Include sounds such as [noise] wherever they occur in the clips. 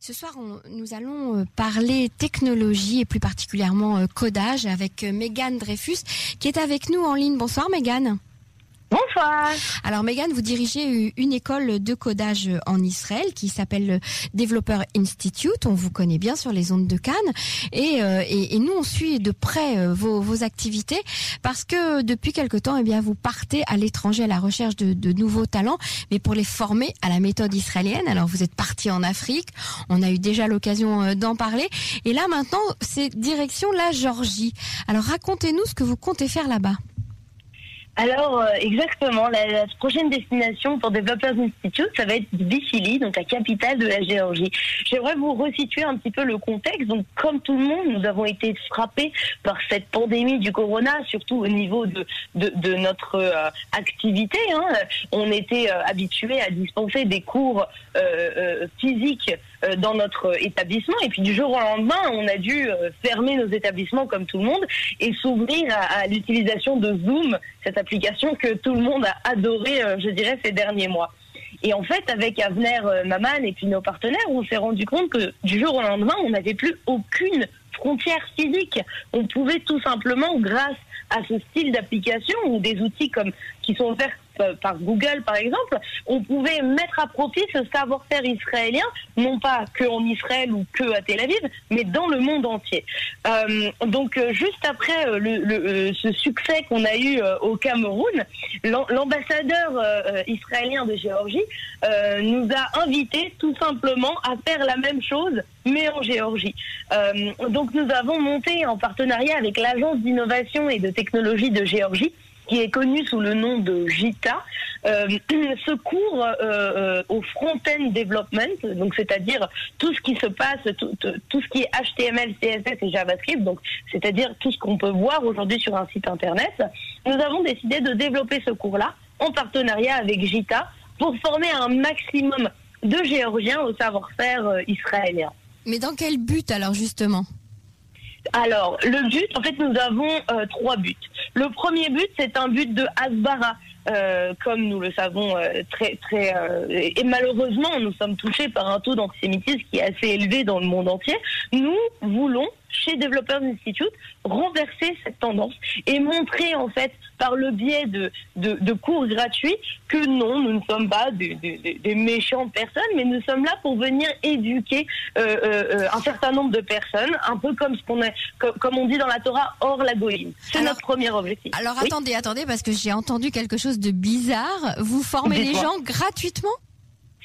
Ce soir, nous allons euh, parler technologie et plus particulièrement euh, codage avec euh, Mégane Dreyfus qui est avec nous en ligne. Bonsoir Mégane. Bonsoir. Alors Megan, vous dirigez une école de codage en Israël qui s'appelle Developer Institute. On vous connaît bien sur les ondes de Cannes et, euh, nous on suit de près euh, vos, vos, activités parce que depuis quelque temps, eh bien vous partez à l'étranger à la recherche de, de, nouveaux talents, mais pour les former à la méthode israélienne. Alors vous êtes parti en Afrique, on a eu déjà l'occasion euh, d'en parler et là maintenant c'est direction la Géorgie. Alors racontez-nous ce que vous comptez faire là-bas. Alors, euh, exactement, la, prochaine destination pour Developers Institute, ça va être Bicili, donc la capitale de la Géorgie. J'aimerais vous resituer un petit peu le contexte. Donc, comme tout le monde, nous avons été frappés par cette pandémie du corona, surtout au niveau de, de, notre euh, activité. Hein. On était euh, habitués à dispenser des cours euh, physiques dans notre établissement, et puis du jour au lendemain, on a dû fermer nos établissements comme tout le monde et s'ouvrir à, à l'utilisation de Zoom, cette application que tout le monde a adoré, je dirais, ces derniers mois. Et en fait, avec Avner Maman et puis nos partenaires, on s'est rendu compte que du jour au lendemain, on n'avait plus aucune frontière physique. On pouvait tout simplement, grâce à ce style d'application ou des outils comme qui sont offerts par Google par exemple, on pouvait mettre à profit ce savoir-faire israélien, non pas que en Israël ou que à Tel Aviv, mais dans le monde entier. Euh, donc euh, juste après euh, ce succès qu'on a eu au Cameroun, l'ambassadeur israélien de Géorgie nous a invités tout simplement à faire la même chose mais en Géorgie. Euh, donc nous avons monté en partenariat avec l'agence d'innovation et de technologie de Géorgie qui est connu sous le nom de JITA, euh, [clears throat] ce cours euh, au front-end development, donc c'est-à-dire tout ce qui se passe, tout, tout, ce qui est HTML, CSS et JavaScript, donc c'est-à-dire tout ce qu'on peut voir aujourd'hui sur un site internet. Nous avons décidé de développer ce cours-là en partenariat avec JITA pour former un maximum de Géorgiens au savoir-faire israélien. Mais dans quel but alors justement? Alors, le but, en fait, nous avons euh, trois buts. Le premier but, c'est un but de Asbara. Euh, comme nous le savons euh, très très et malheureusement nous sommes touchés par un taux d'antisémitisme qui est assez élevé dans le monde entier. Nous voulons chez Developers Institute renverser cette tendance et montrer en fait par le biais de, de, de cours gratuits que non, nous ne sommes pas des, des, des, méchantes personnes, mais nous sommes là pour venir éduquer euh, euh, un certain nombre de personnes, un peu comme ce qu'on est, comme, comme, on dit dans la Torah, hors la goïne. C'est notre premier objectif. Alors oui attendez, attendez, parce que j'ai entendu quelque chose de bizarre. Vous formez les gens gratuitement?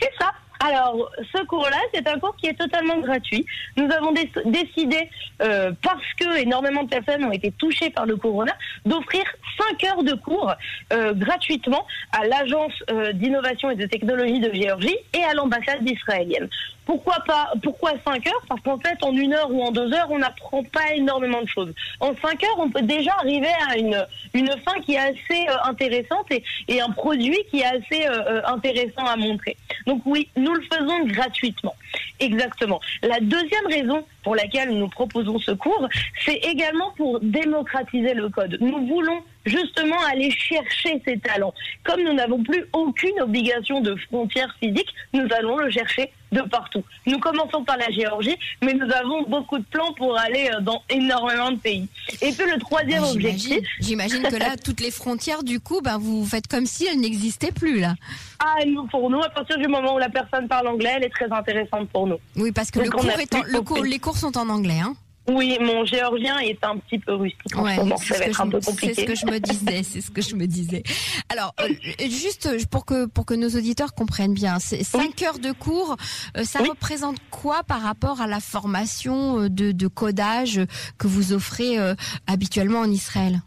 C'est ça. Alors, ce cours-là, c'est un cours qui est totalement gratuit. Nous avons décidé, euh, parce que énormément de personnes ont été touchées par le corona, d'offrir 5 heures de cours euh, gratuitement à l'Agence euh, d'innovation et de technologie de Géorgie et à l'ambassade israélienne. Pourquoi pas Pourquoi 5 heures? Parce qu'en fait, en une heure ou en deux heures, on n'apprend pas énormément de choses. En 5 heures, on peut déjà arriver à une, une fin qui est assez euh, intéressante et, et, un produit qui est assez euh, intéressant à montrer. Donc oui, nous le faisons gratuitement. Exactement. La deuxième raison pour laquelle nous proposons ce cours, c'est également pour démocratiser le code. Nous voulons justement aller chercher ces talents. Comme nous n'avons plus aucune obligation de frontières physiques, nous allons le chercher de partout. Nous commençons par la Géorgie, mais nous avons beaucoup de plans pour aller dans énormément de pays. Et puis le troisième ah, objectif... J'imagine que là, [laughs] toutes les frontières, du coup, ben, vous faites comme si elles n'existaient plus, là. Ah, nous, pour nous, à partir du moment où la personne parle anglais, elle est très intéressante pour nous. Oui, parce que le cours, est en, le cours, les cours sont en anglais, hein oui, mon géorgien est un petit peu rustique en ouais, ce moment. Ça va être un peu compliqué. C'est ce que je me disais. C'est ce que je me disais. Alors, euh, [laughs] juste pour que pour que nos auditeurs comprennent bien, c'est oui. heures de cours. Euh, ça oui. représente quoi par rapport à la formation de, de codage que vous offrez euh, habituellement en Israël?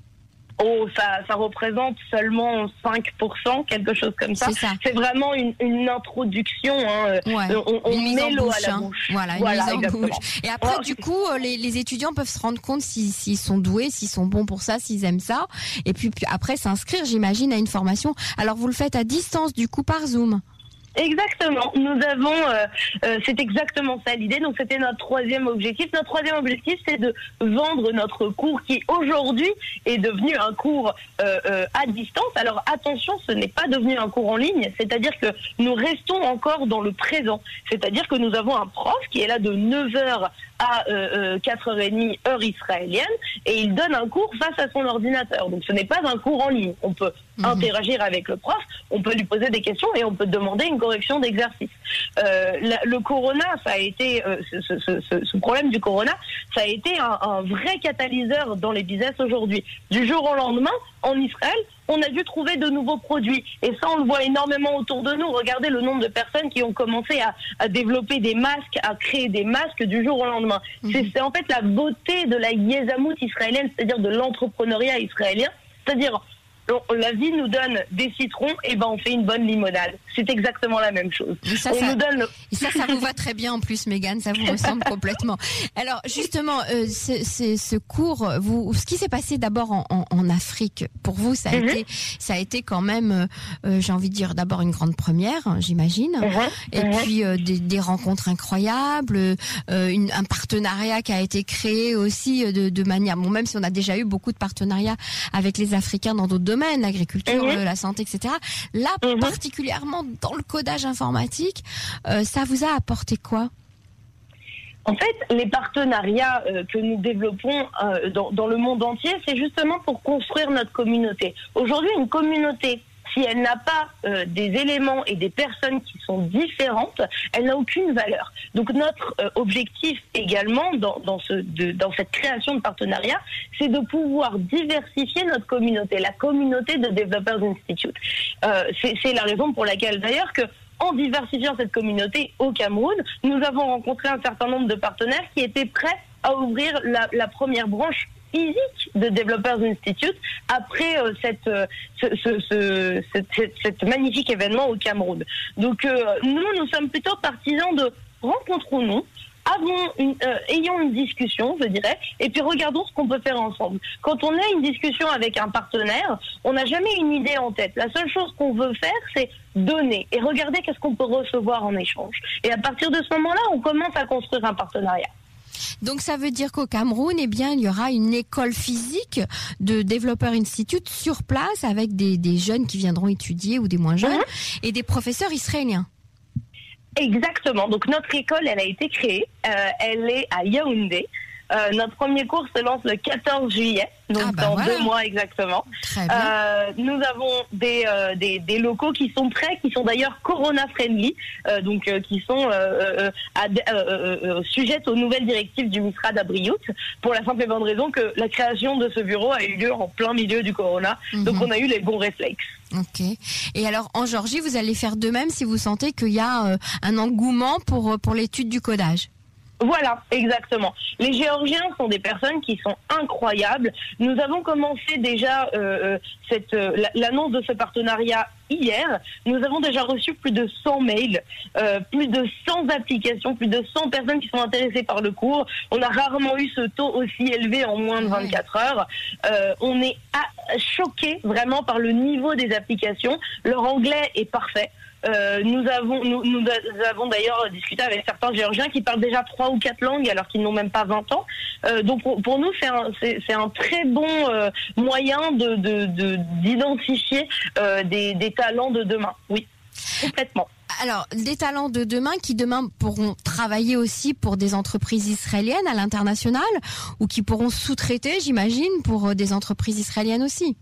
Oh, ça, ça représente seulement 5%, quelque chose comme ça. C'est vraiment une, une introduction. Hein. Ouais. On, on une met l'eau à la hein. Voilà, une voilà, mise en bouche. Et après, Oh, du coup, les, les, étudiants peuvent se rendre compte s'ils si, sont doués, s'ils sont bons pour ça, s'ils aiment ça. Et puis, puis après, s'inscrire, j'imagine, à une formation. Alors, vous le faites à distance, du coup, par Zoom Exactement. Nous avons, euh, euh, c'est exactement ça l'idée. Donc c'était notre troisième objectif. Notre troisième objectif, c'est de vendre notre cours qui aujourd'hui est devenu un cours euh, à distance. Alors attention, ce n'est pas devenu un cours en ligne. C'est-à-dire que nous restons encore dans le présent. C'est-à-dire que nous avons un prof qui est là de 9h à 4h30 heure israélienne et il donne un cours face à son ordinateur. Donc ce n'est pas un cours en ligne. On peut mhm. interagir avec le prof, on peut lui poser des questions et on peut demander une correction d'exercice. Euh, le corona, ça a été euh, ce, ce, ce, problème du corona, ça a été un, un vrai catalyseur dans les business aujourd'hui. Du jour au lendemain, en Israël, on a dû trouver de nouveaux produits. Et ça, on le voit énormément autour de nous. Regardez le nombre de personnes qui ont commencé à, à développer des masques, à créer des masques du jour au lendemain. Mhm. C'est en fait la beauté de la yézamout israélienne, c'est-à-dire de l'entrepreneuriat israélien. C'est-à-dire, la vie nous donne des citrons, et ben on fait une bonne limonade. C'est exactement la même chose. ça, ça, ça, vous va très bien en plus, Mégane, ça vous ressemble [laughs] complètement. Alors justement, euh, ce, ce, cours, vous, ce qui s'est passé d'abord en, en, Afrique, pour vous, ça a mhm. été, ça a été quand même, euh, euh, j'ai envie de dire d'abord une grande première, hein, j'imagine, mhm. et mhm. puis des, des, rencontres incroyables, une, un partenariat qui a été créé aussi de, de manière, bon même si on a déjà eu beaucoup de partenariats avec les Africains dans d'autres l'agriculture, mhm. la santé, etc. Là, mhm. particulièrement dans le codage informatique, euh, ça vous a apporté quoi? En fait, les partenariats euh, que nous développons euh, dans, le monde entier, c'est justement pour construire notre communauté. Aujourd'hui, une communauté si elle n'a pas euh, des éléments et des personnes qui sont différentes, elle n'a aucune valeur. Donc notre euh, objectif également dans, dans, ce, dans cette création de partenariat, c'est de pouvoir diversifier notre communauté, la communauté de Developers Institute. Euh, c'est la raison pour laquelle d'ailleurs que en diversifiant cette communauté au Cameroun, nous avons rencontré un certain nombre de partenaires qui étaient prêts à ouvrir la première branche de Developers Institute après euh, cette, euh, ce, magnifique événement au Cameroun. Donc euh, nous, nous sommes plutôt partisans de rencontrons-nous, avons une, ayons une discussion, je dirais, et puis regardons ce qu'on peut faire ensemble. Quand on a une discussion avec un partenaire, on n'a jamais une idée en tête. La seule chose qu'on veut faire, c'est donner et regarder qu'est-ce qu'on peut recevoir en échange. Et à partir de ce moment-là, on commence à construire un partenariat. Donc ça veut dire qu'au Cameroun, eh bien, il y aura une école physique de Developer Institute sur place avec des, jeunes qui viendront étudier ou des moins jeunes mhm. et des professeurs israéliens. Exactement. Donc notre école, elle a été créée. Euh, elle est à Yaoundé. Euh, notre premier cours se lance le 14 juillet, donc ah, bah dans deux mois exactement. Euh, nous avons des, euh, des, des, locaux qui sont prêts, qui sont d'ailleurs corona friendly, euh, donc qui sont sujettes aux nouvelles directives du MISRA d'Abriout, pour la simple et bonne raison que la création de ce bureau a eu lieu en plein milieu du corona, donc mhm. on a eu les bons réflexes. Ok. Et alors en Georgie, vous allez faire de même si vous sentez qu'il y a un engouement pour pour l'étude du codage? Voilà, exactement. Les Géorgiens sont des personnes qui sont incroyables. Nous avons commencé déjà euh, euh cette euh, l'annonce de ce partenariat hier. Nous avons déjà reçu plus de 100 mails, euh, plus de 100 applications, plus de 100 personnes qui sont intéressées par le cours. On a rarement eu ce taux aussi élevé en moins de 24 heures. on est choqué vraiment par le niveau des applications. Leur anglais est parfait. Euh, nous avons, nous, avons d'ailleurs discuté avec certains Géorgiens qui parlent déjà trois ou quatre langues alors qu'ils n'ont même pas 20 ans. Euh, donc pour, nous, c'est un, un très bon euh, moyen de, d'identifier des, des talents de demain. Oui, complètement. Alors, des talents de demain qui demain pourront travailler aussi pour des entreprises israéliennes à l'international ou qui pourront sous-traiter, j'imagine, pour des entreprises israéliennes aussi.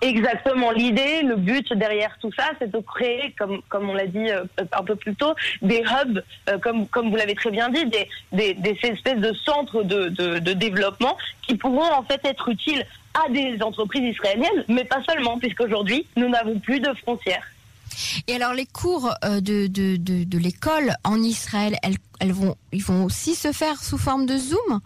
Exactement. L'idée, le but derrière tout ça, c'est de créer, comme comme on l'a dit euh, un peu plus tôt, des hubs, euh, comme comme vous l'avez très bien dit, des, des, espèces de centres de, de, de, développement qui pourront en fait être utiles à des entreprises israéliennes, mais pas seulement, puisqu'aujourd'hui nous n'avons plus de frontières. Et alors les cours euh, de, de, de, de l'école en Israël, elles, elles vont, ils vont aussi se faire sous forme de Zoom?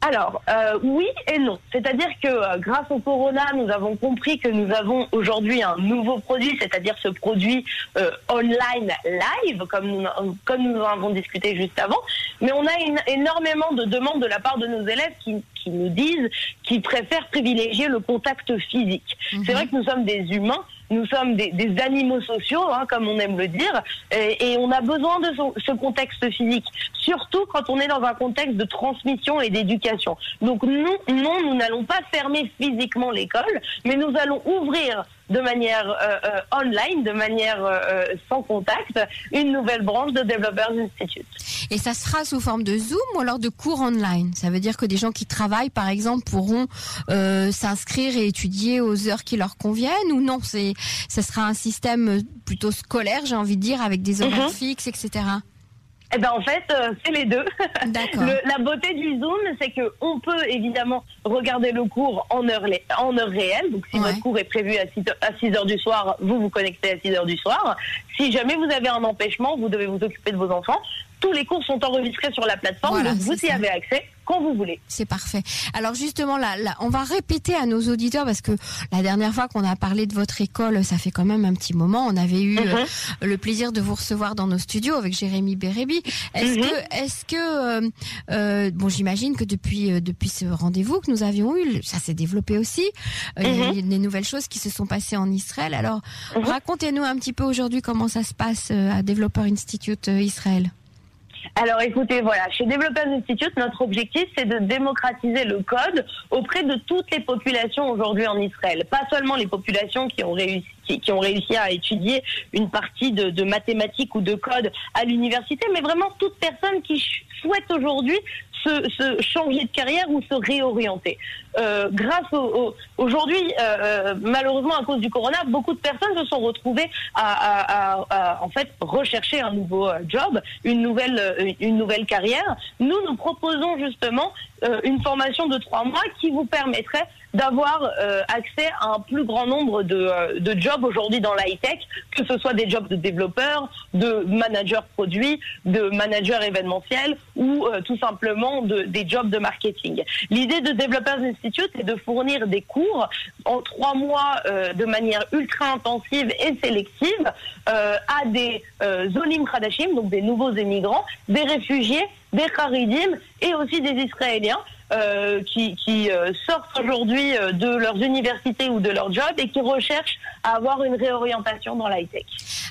Alors, euh, oui et non. C'est-à-dire que euh, grâce au Corona, nous avons compris que nous avons aujourd'hui un nouveau produit, c'est-à-dire ce produit euh, online live, comme nous, comme nous en avons discuté juste avant. Mais on a énormément de demandes de la part de nos élèves qui, nous disent qu'ils préfèrent privilégier le contact physique. C'est mhm. vrai que nous sommes des humains, nous sommes des, animaux sociaux, hein, comme on aime le dire, et, on a besoin de ce, contexte physique, surtout quand on est dans un contexte de transmission et d'éducation. Donc nous, non, nous n'allons pas fermer physiquement l'école, mais nous allons ouvrir de manière euh, euh, online, de manière euh, sans contact, une nouvelle branche de Developers Institute. Et ça sera sous forme de Zoom ou alors de cours online? Ça veut dire que des gens qui travaillent, par exemple, pourront s'inscrire et étudier aux heures qui leur conviennent ou non? C'est, ça sera un système plutôt scolaire, j'ai envie de dire, avec des horaires mhm. fixes, etc. Eh ben en fait, euh, c'est les deux. [laughs] la beauté du Zoom, c'est que on peut évidemment regarder le cours en heure, en heure réelle. Donc si votre cours est prévu à 6, à 6 heures du soir, vous vous connectez à 6 heures du soir. Si jamais vous avez un empêchement, vous devez vous occuper de vos enfants. Tous les cours sont enregistrés sur la plateforme, donc vous y avez accès quand vous voulez. C'est parfait. Alors justement, là, on va répéter à nos auditeurs parce que la dernière fois qu'on a parlé de votre école, ça fait quand même un petit moment. On avait eu mhm. euh, le plaisir de vous recevoir dans nos studios avec Jérémy Bérébi. Est-ce mhm. que, est-ce que, euh, euh, bon, j'imagine que depuis depuis ce rendez-vous que nous avions eu, ça s'est développé aussi. Il y a mhm. des nouvelles choses qui se sont passées en Israël. Alors, racontez-nous un petit peu aujourd'hui comment ça se passe à Developer Institute Israël. Alors écoutez, voilà, chez Developers Institute, notre objectif, c'est de démocratiser le code auprès de toutes les populations aujourd'hui en Israël. Pas seulement les populations qui ont réussi à étudier une partie de, de mathématiques ou de code à l'université, mais vraiment toute personne qui souhaite aujourd'hui se, changer de carrière ou se réorienter. Euh, grâce au, aujourd'hui, euh, euh, malheureusement à cause du corona, beaucoup de personnes se sont retrouvées à, en fait rechercher un nouveau job, une nouvelle une nouvelle carrière. Nous nous proposons justement une formation de trois mois qui vous permettrait d'avoir accès à un plus grand nombre de, jobs aujourd'hui dans l'high-tech, que ce soit des jobs de développeurs, de managers produits, de managers événementiels ou tout simplement de, des jobs de marketing. L'idée de Developers Institute est de fournir des cours en trois mois de manière ultra intensive et sélective à des zonim Khadashim, donc des nouveaux émigrants, des réfugiés, des Kharidim et aussi des Israéliens euh, qui, qui euh, sortent aujourd'hui euh, de leurs universités ou de leur job et qui recherchent à avoir une réorientation dans l'high-tech.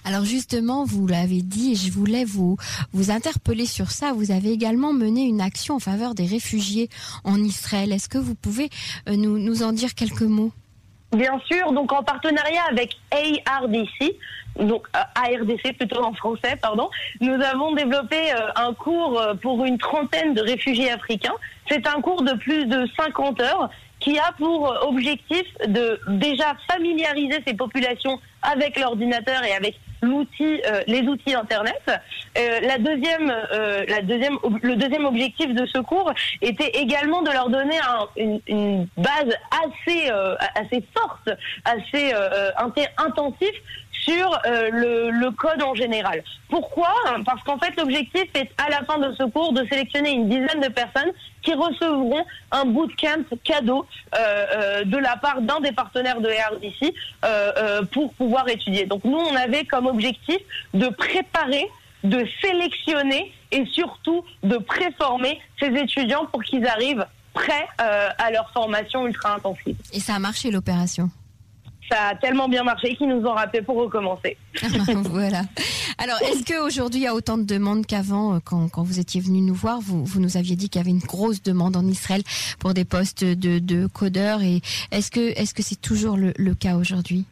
Alors justement, vous l'avez dit et je voulais vous, vous interpeller sur ça. Vous avez également mené une action en faveur des réfugiés en Israël. Est-ce que vous pouvez nous, nous en dire quelques mots? Bien sûr, donc en partenariat avec ARDC, donc euh, ARDC plutôt en français, pardon, nous avons développé euh, un cours euh, pour une trentaine de réfugiés africains. C'est un cours de plus de 50 heures qui a pour objectif de déjà familiariser ces populations avec l'ordinateur et avec l'outil, les outils Internet. la deuxième, la deuxième, le deuxième objectif de ce cours était également de leur donner une, une, base assez, assez forte, assez intensive sur euh, le, code en général. Pourquoi? Parce qu'en fait, l'objectif est à la fin de ce cours de sélectionner une dizaine de personnes qui recevront un bootcamp cadeau euh, euh, de la part d'un des partenaires de RDC pour pouvoir étudier. Donc nous, on avait comme objectif de préparer de sélectionner et surtout de préformer ces étudiants pour qu'ils arrivent prêts à leur formation ultra intensive. Et ça a marché l'opération? Ça a tellement bien marché qu'ils nous ont rappelé pour recommencer. [laughs] voilà. Alors, est-ce qu'aujourd'hui, il y a autant de demandes qu'avant euh, quand, quand, vous étiez venu nous voir? Vous, vous nous aviez dit qu'il y avait une grosse demande en Israël pour des postes de, de codeurs. Et est-ce que est-ce que c'est toujours le, le cas aujourd'hui?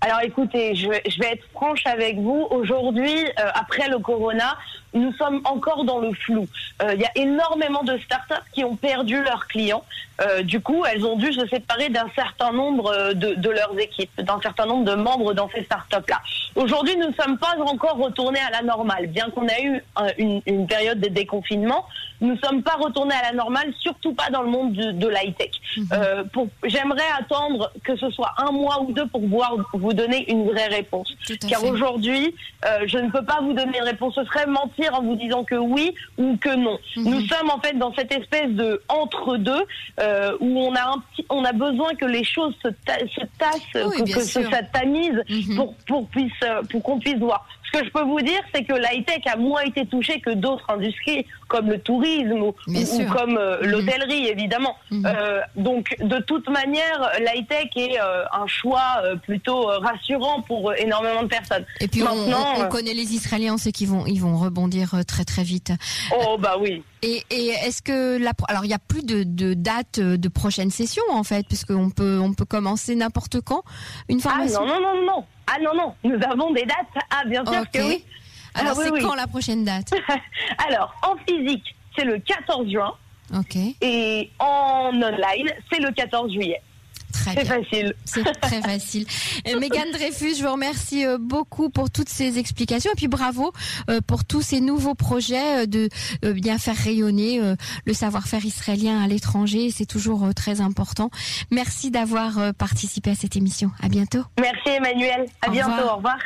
Alors écoutez, je, je, vais être franche avec vous. Aujourd'hui, euh, après le corona, nous sommes encore dans le flou. Euh, il y a énormément de startups qui ont perdu leurs clients. Euh, du coup, elles ont dû se séparer d'un certain nombre euh, de, de leurs équipes, d'un certain nombre de membres dans ces startups-là. Aujourd'hui, nous ne sommes pas encore retournés à la normale. Bien qu'on ait eu une, une, période de déconfinement, nous ne sommes pas retournés à la normale, surtout pas dans le monde de, de l'high-tech. Mhm. Euh, J'aimerais attendre que ce soit un mois ou deux pour pouvoir vous donner une vraie réponse. Car aujourd'hui, je ne peux pas vous donner une réponse. Ce serait mentir en vous disant que oui ou que non. Mhm. Nous sommes en fait dans cette espèce de entre-deux euh, où on a un petit, on a besoin que les choses se, se tassent, que, que ça tamise mhm. pour pour puisse pour qu'on puisse voir. Ce que je peux vous dire, c'est que l'high-tech a moins été touché que d'autres industries, comme le tourisme ou, comme euh, mhm. l'hôtellerie, évidemment. Mhm. Euh, donc, de toute manière, l'high-tech est euh, un choix plutôt rassurant pour énormément de personnes. Et puis, Maintenant, on, connaît les Israéliens, c'est qu'ils vont, ils vont rebondir très très vite. Oh bah oui. Et, est-ce que la, alors il n'y a plus de, de date de prochaine session en fait, puisqu'on peut on peut commencer n'importe quand une ah, formation? Ah non non non non. Ah non non, nous avons des dates. Ah bien sûr que oui. Alors ah, c'est quand la prochaine date? [laughs] Alors en physique, c'est le 14 juin. Ok. Et en online, c'est le 14 juillet. C'est facile. C'est très [laughs] facile. Euh, Mégane Dreyfus, je vous remercie euh, beaucoup pour toutes ces explications et puis bravo euh, pour tous ces nouveaux projets de bien faire rayonner le savoir-faire israélien à l'étranger. C'est toujours très important. Merci d'avoir participé à cette émission. À bientôt. Merci Emmanuel. À bientôt. Au revoir.